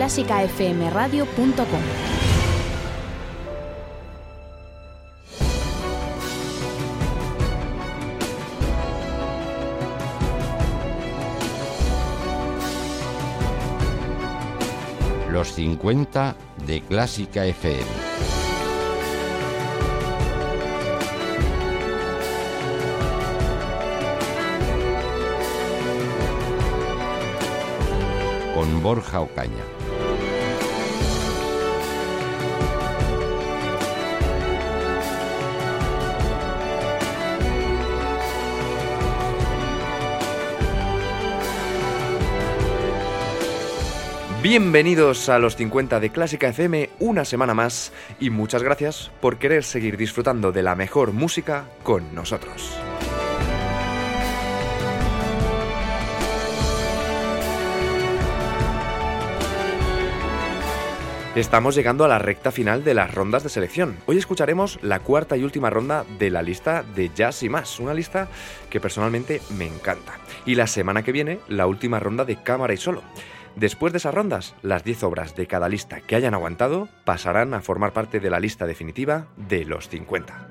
clásicafmradio.com Los 50 de Clásica FM. Con Borja Ocaña. Bienvenidos a los 50 de Clásica FM una semana más y muchas gracias por querer seguir disfrutando de la mejor música con nosotros. Estamos llegando a la recta final de las rondas de selección. Hoy escucharemos la cuarta y última ronda de la lista de Jazz y más, una lista que personalmente me encanta. Y la semana que viene, la última ronda de cámara y solo. Después de esas rondas, las 10 obras de cada lista que hayan aguantado pasarán a formar parte de la lista definitiva de los 50.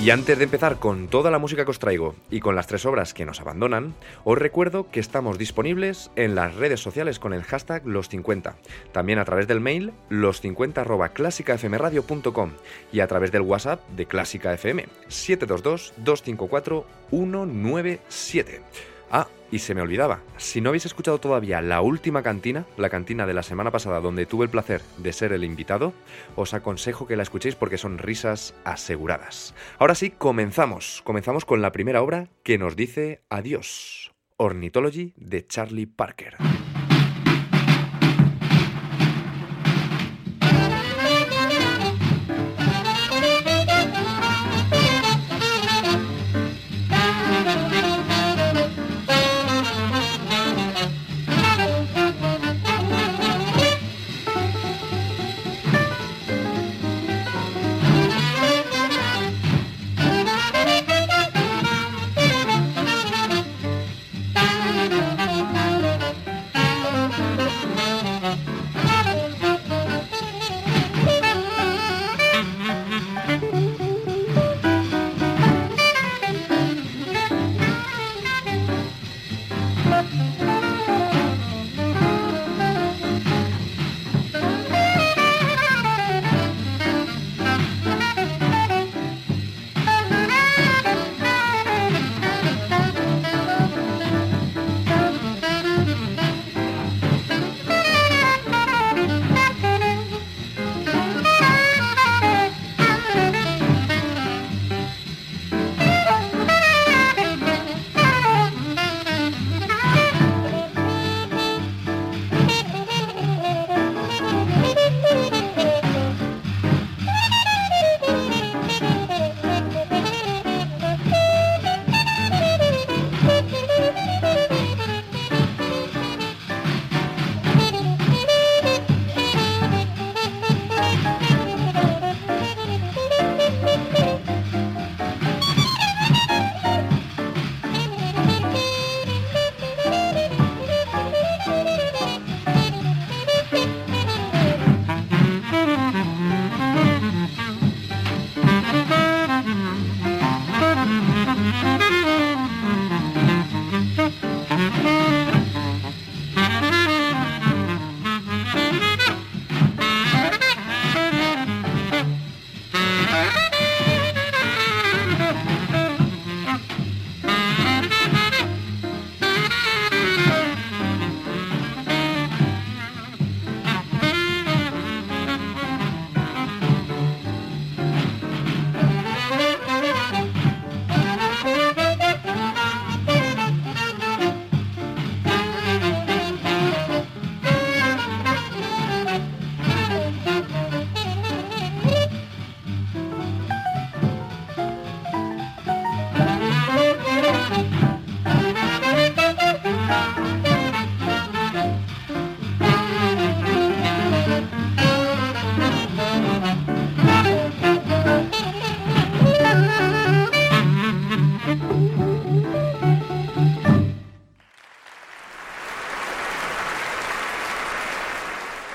Y antes de empezar con toda la música que os traigo y con las tres obras que nos abandonan, os recuerdo que estamos disponibles en las redes sociales con el hashtag los50, también a través del mail los50 clásicafmradio.com y a través del WhatsApp de Clásica FM 722 254 197. Ah, y se me olvidaba, si no habéis escuchado todavía la última cantina, la cantina de la semana pasada donde tuve el placer de ser el invitado, os aconsejo que la escuchéis porque son risas aseguradas. Ahora sí, comenzamos. Comenzamos con la primera obra que nos dice adiós. Ornithology de Charlie Parker.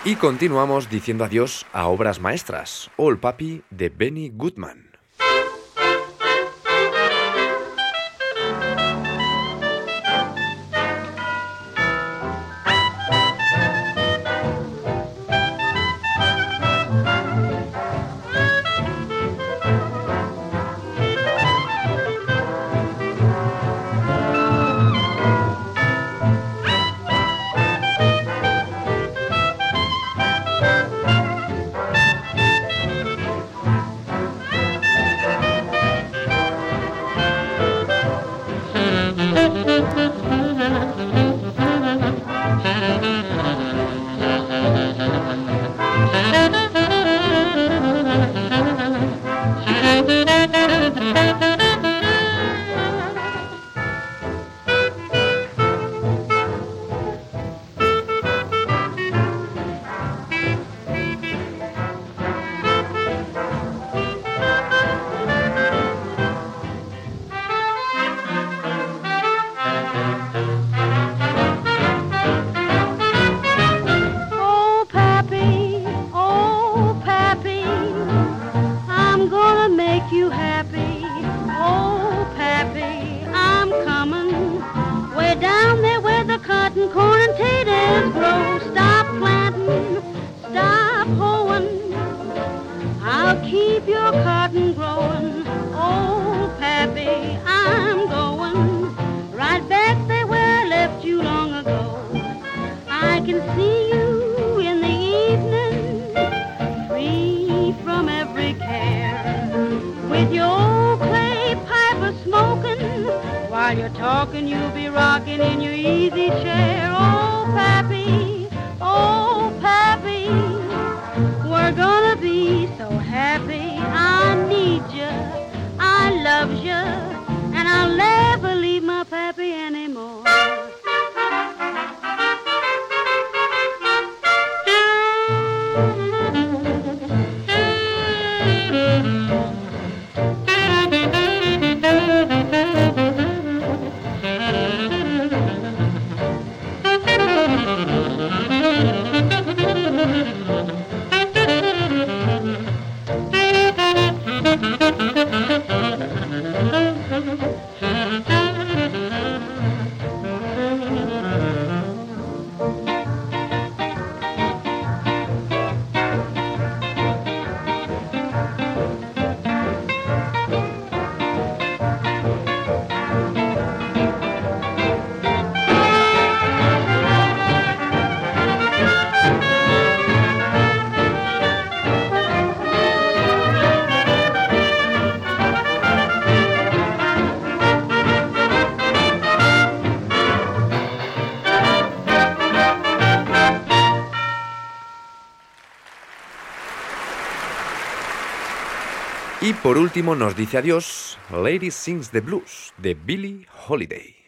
Y continuamos diciendo adiós a obras maestras. All Papi de Benny Goodman. you'll be rocking in your easy chair. Por último nos dice adiós Lady Sings the Blues de Billie Holiday.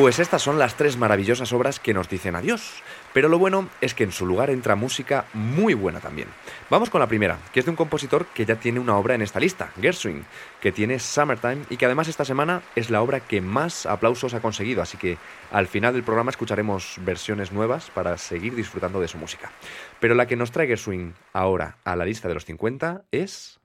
Pues estas son las tres maravillosas obras que nos dicen adiós. Pero lo bueno es que en su lugar entra música muy buena también. Vamos con la primera, que es de un compositor que ya tiene una obra en esta lista, Gershwin, que tiene Summertime y que además esta semana es la obra que más aplausos ha conseguido. Así que al final del programa escucharemos versiones nuevas para seguir disfrutando de su música. Pero la que nos trae Gershwin ahora a la lista de los 50 es...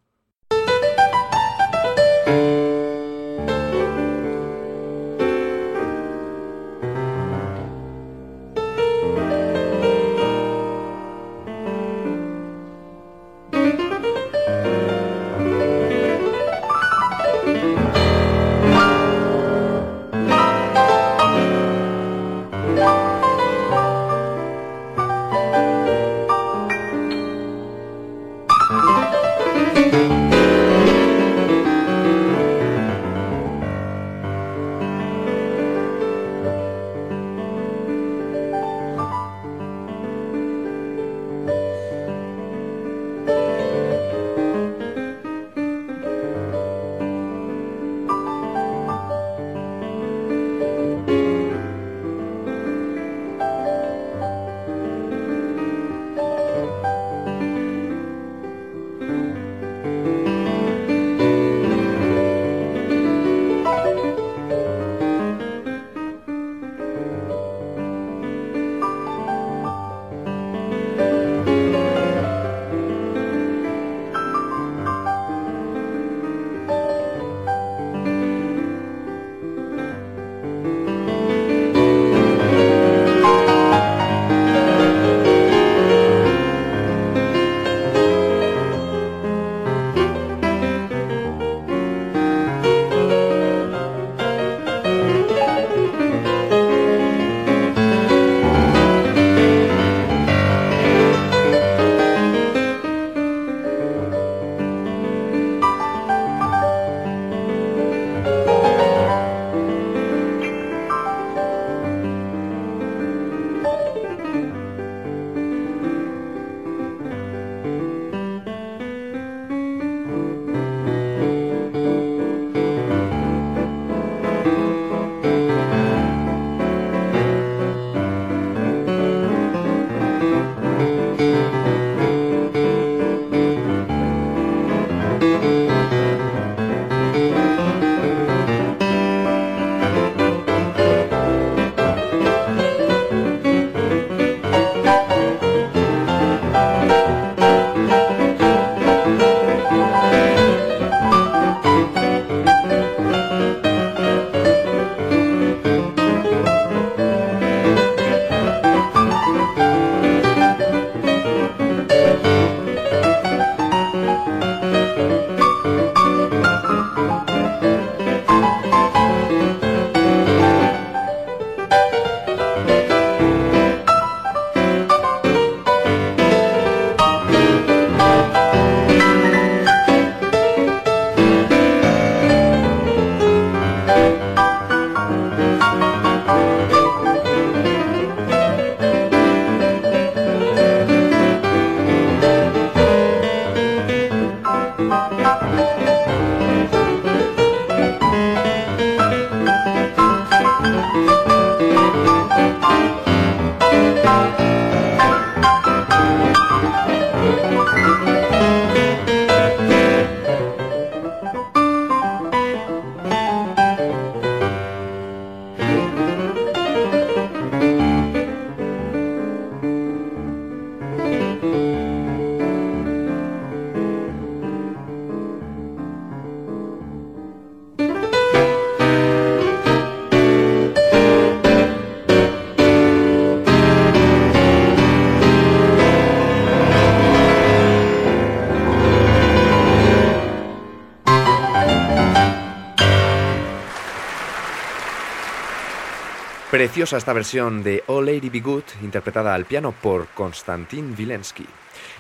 Preciosa esta versión de Oh Lady Be Good, interpretada al piano por Konstantin Wilensky.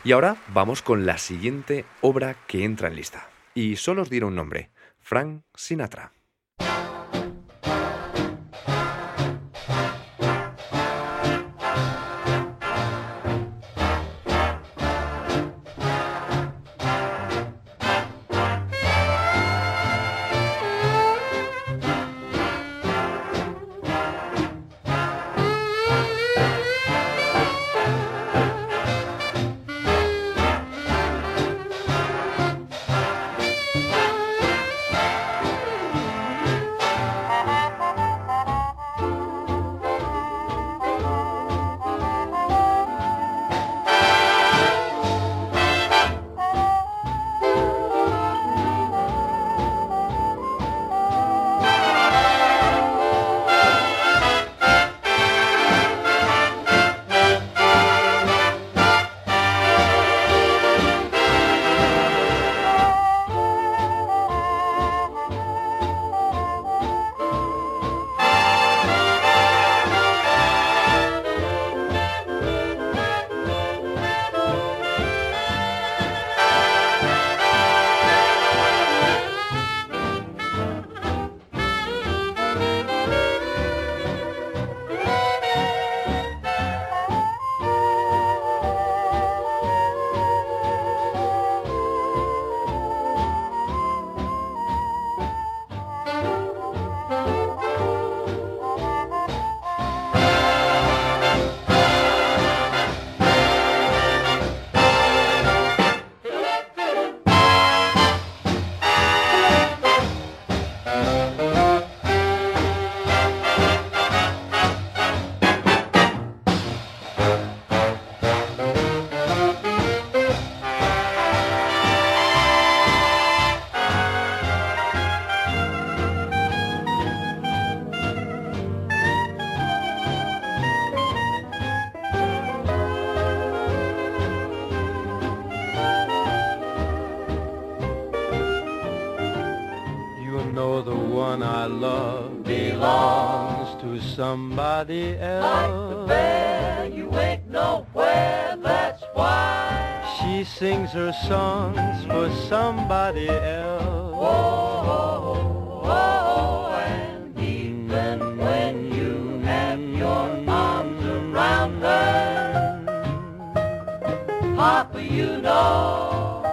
Y ahora vamos con la siguiente obra que entra en lista. Y solo os diré un nombre, Frank Sinatra. Her songs for somebody else. Oh, oh, oh, and even when you have your arms around her, Papa, you know,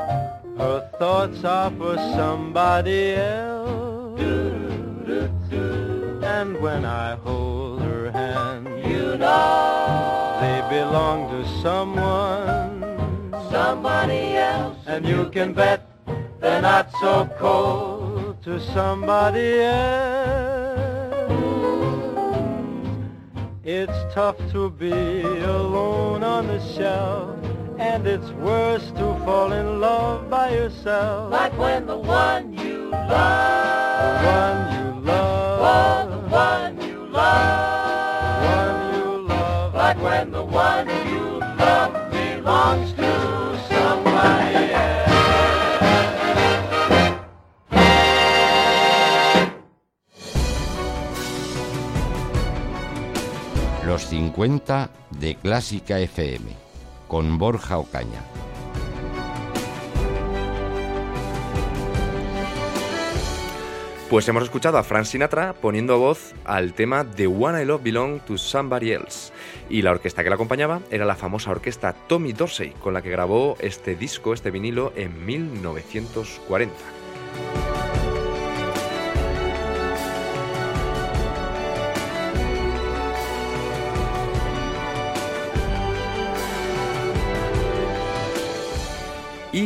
her thoughts are for somebody else. And when I hold her hand, you know they belong to someone, somebody else. And you can bet they're not so cold to somebody else. It's tough to be alone on the shelf. And it's worse to fall in love by yourself. Like when the one you love, the one you love, oh, one you love, one you love, like when the one you love belongs Los 50 de Clásica FM con Borja Ocaña. Pues hemos escuchado a Frank Sinatra poniendo voz al tema The One I Love Belong to Somebody Else. Y la orquesta que la acompañaba era la famosa orquesta Tommy Dorsey, con la que grabó este disco, este vinilo, en 1940.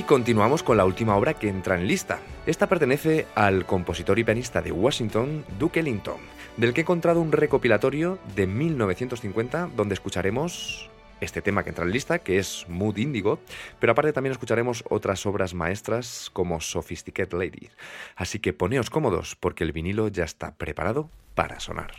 Continuamos con la última obra que entra en lista. Esta pertenece al compositor y pianista de Washington, Duke Ellington, del que he encontrado un recopilatorio de 1950 donde escucharemos este tema que entra en lista, que es Mood Indigo, pero aparte también escucharemos otras obras maestras como Sophisticated Lady. Así que poneos cómodos porque el vinilo ya está preparado para sonar.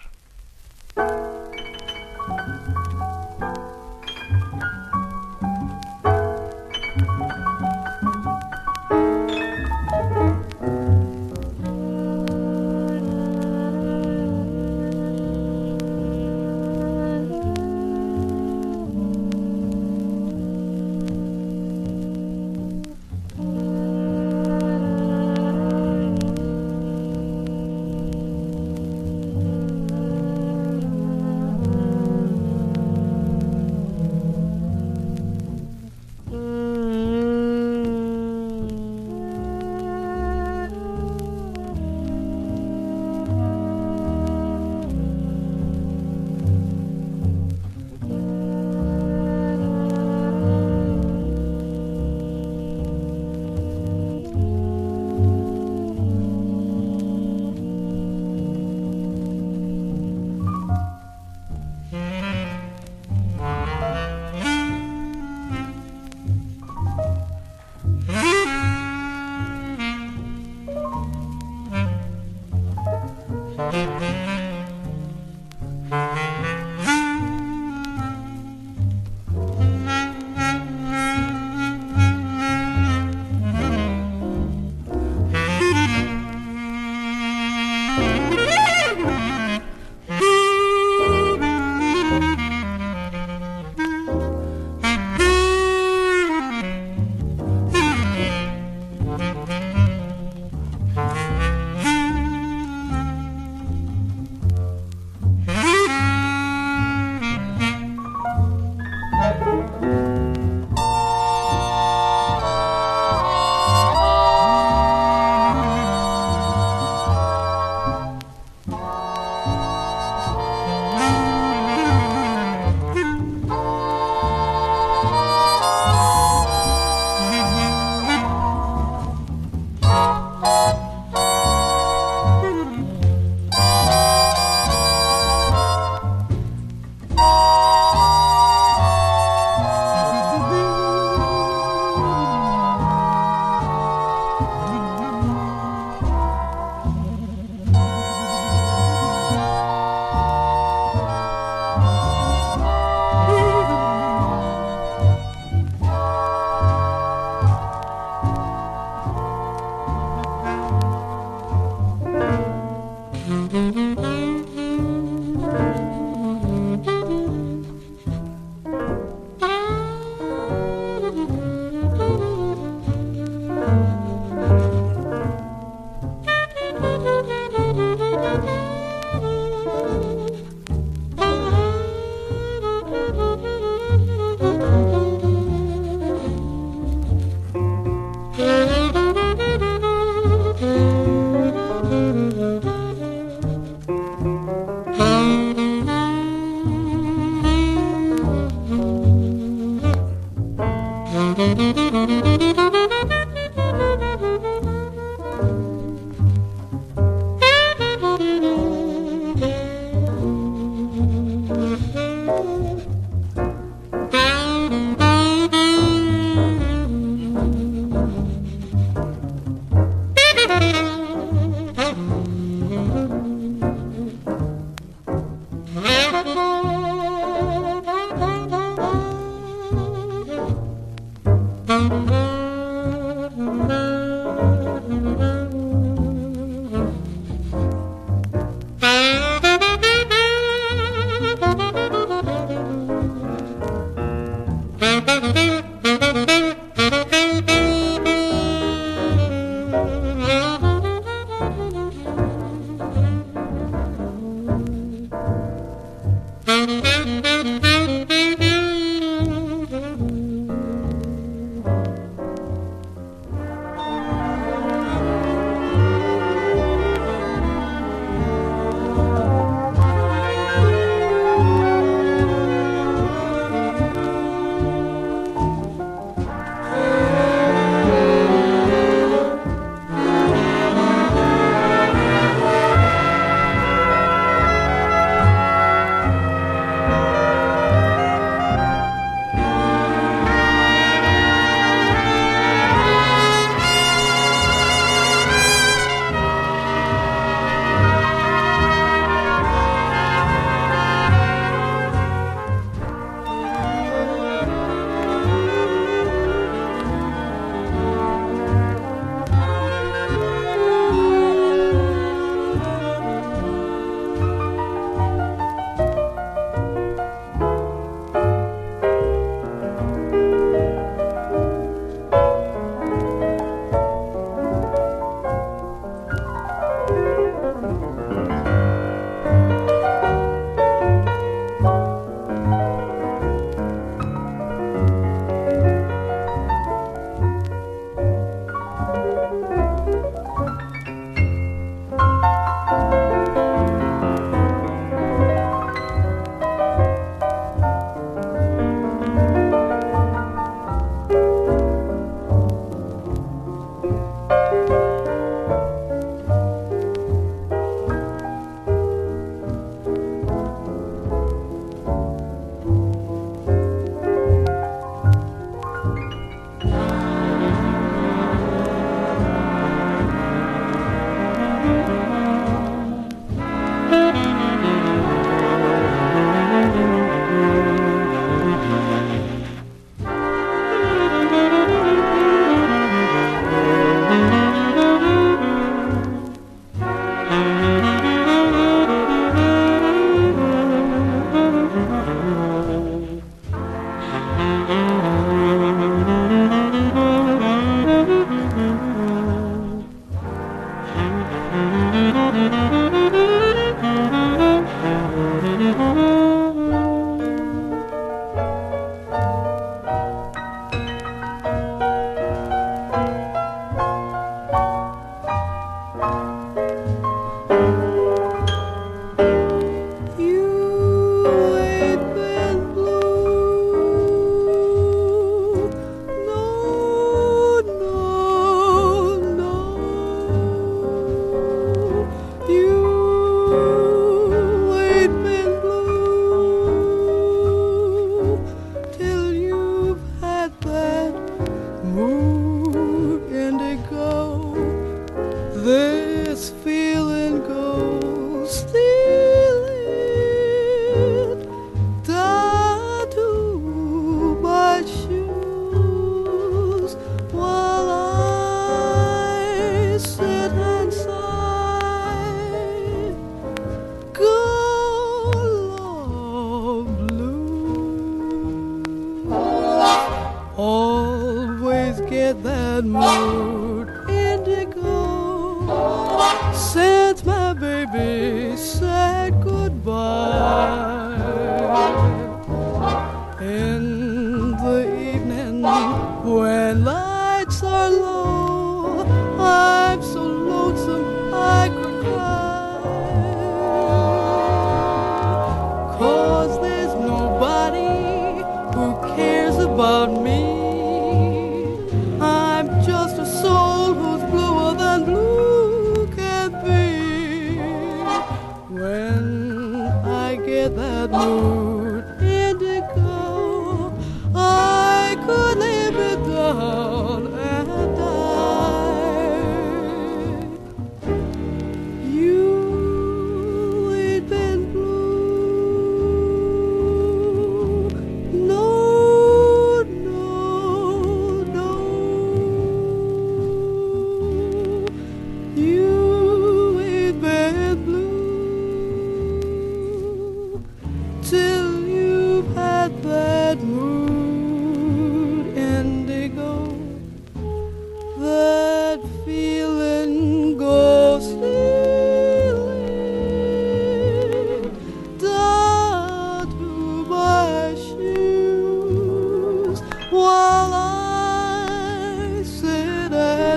Since my baby said goodbye.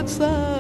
outside.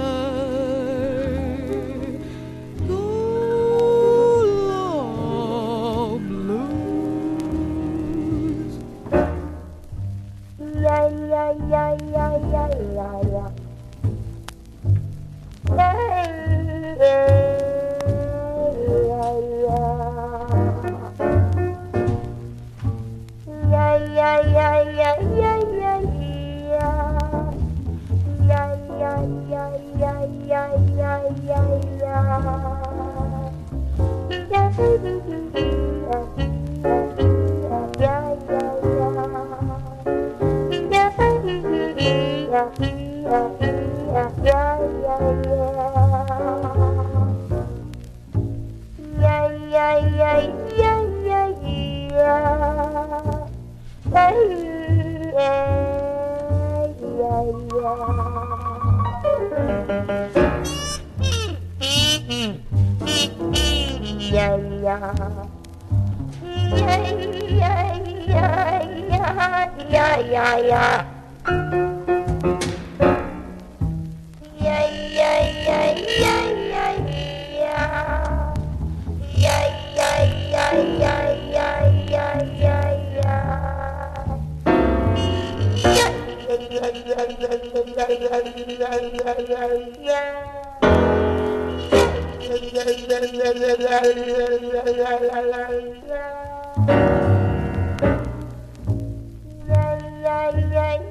Yeah,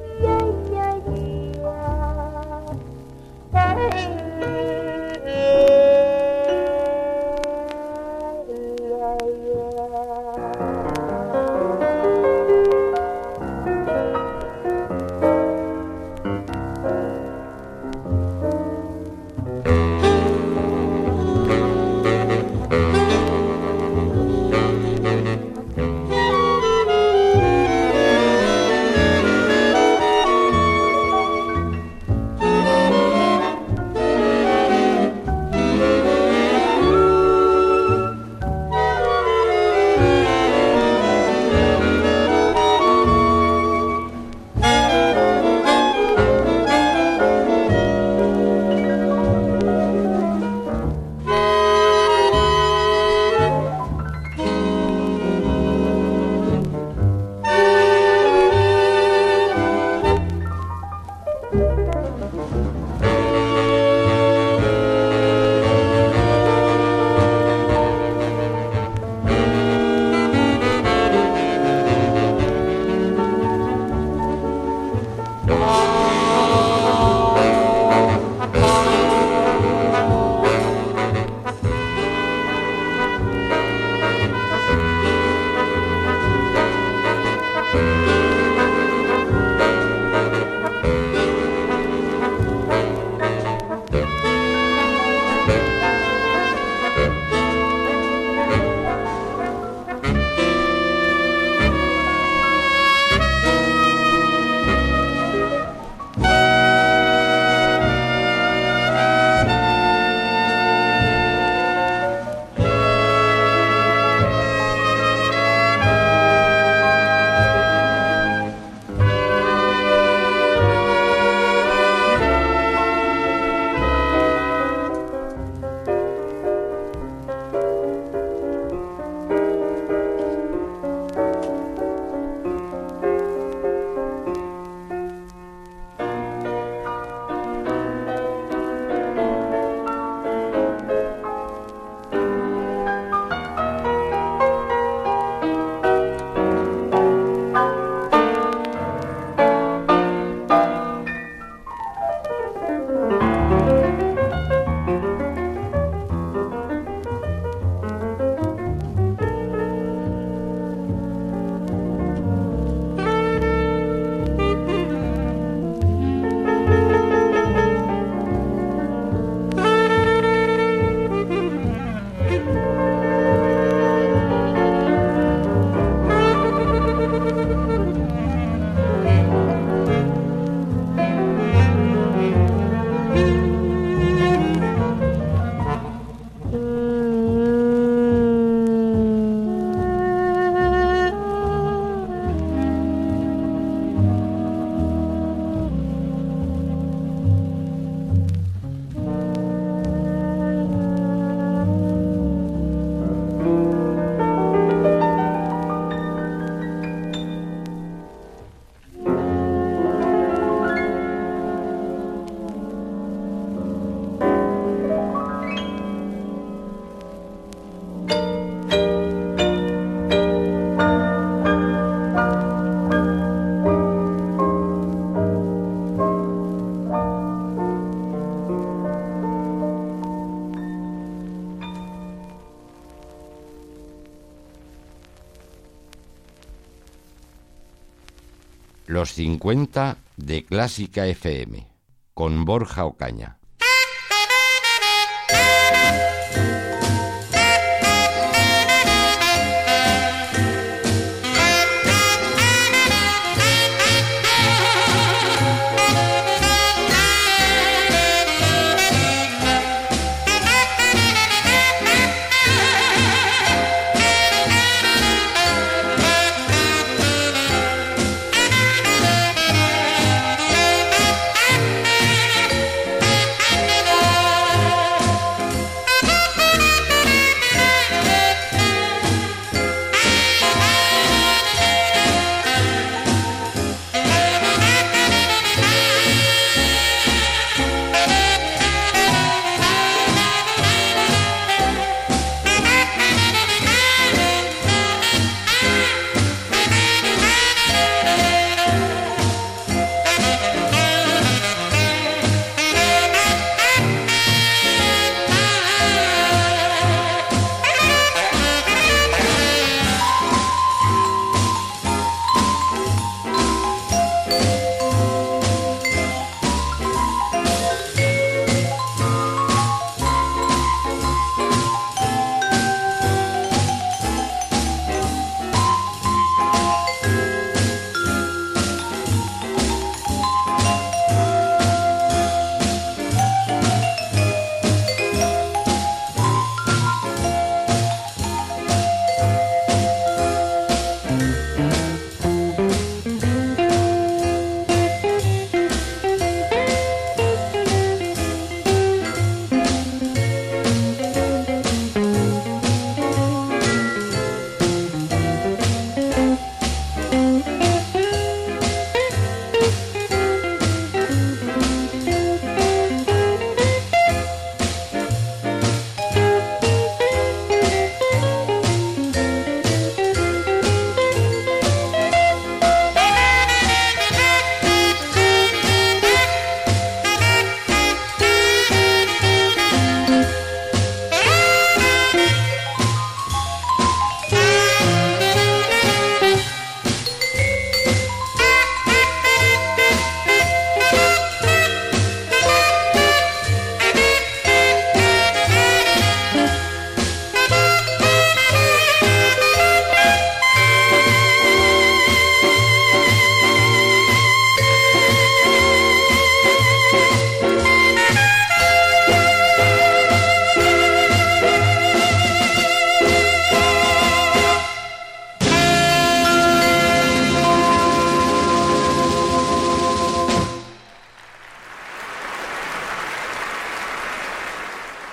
Los 50 de Clásica FM con Borja Ocaña.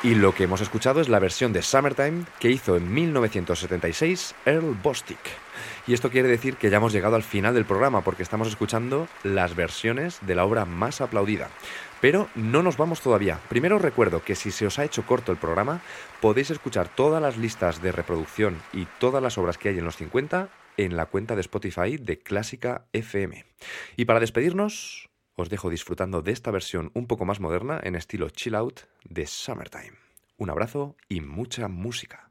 Y lo que hemos escuchado es la versión de Summertime que hizo en 1976 Earl Bostic. Y esto quiere decir que ya hemos llegado al final del programa porque estamos escuchando las versiones de la obra más aplaudida. Pero no nos vamos todavía. Primero os recuerdo que si se os ha hecho corto el programa, podéis escuchar todas las listas de reproducción y todas las obras que hay en los 50 en la cuenta de Spotify de Clásica FM. Y para despedirnos, os dejo disfrutando de esta versión un poco más moderna en estilo chill out de Summertime. Un abrazo y mucha música.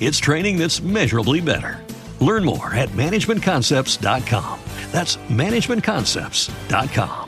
it's training that's measurably better. Learn more at managementconcepts.com. That's managementconcepts.com.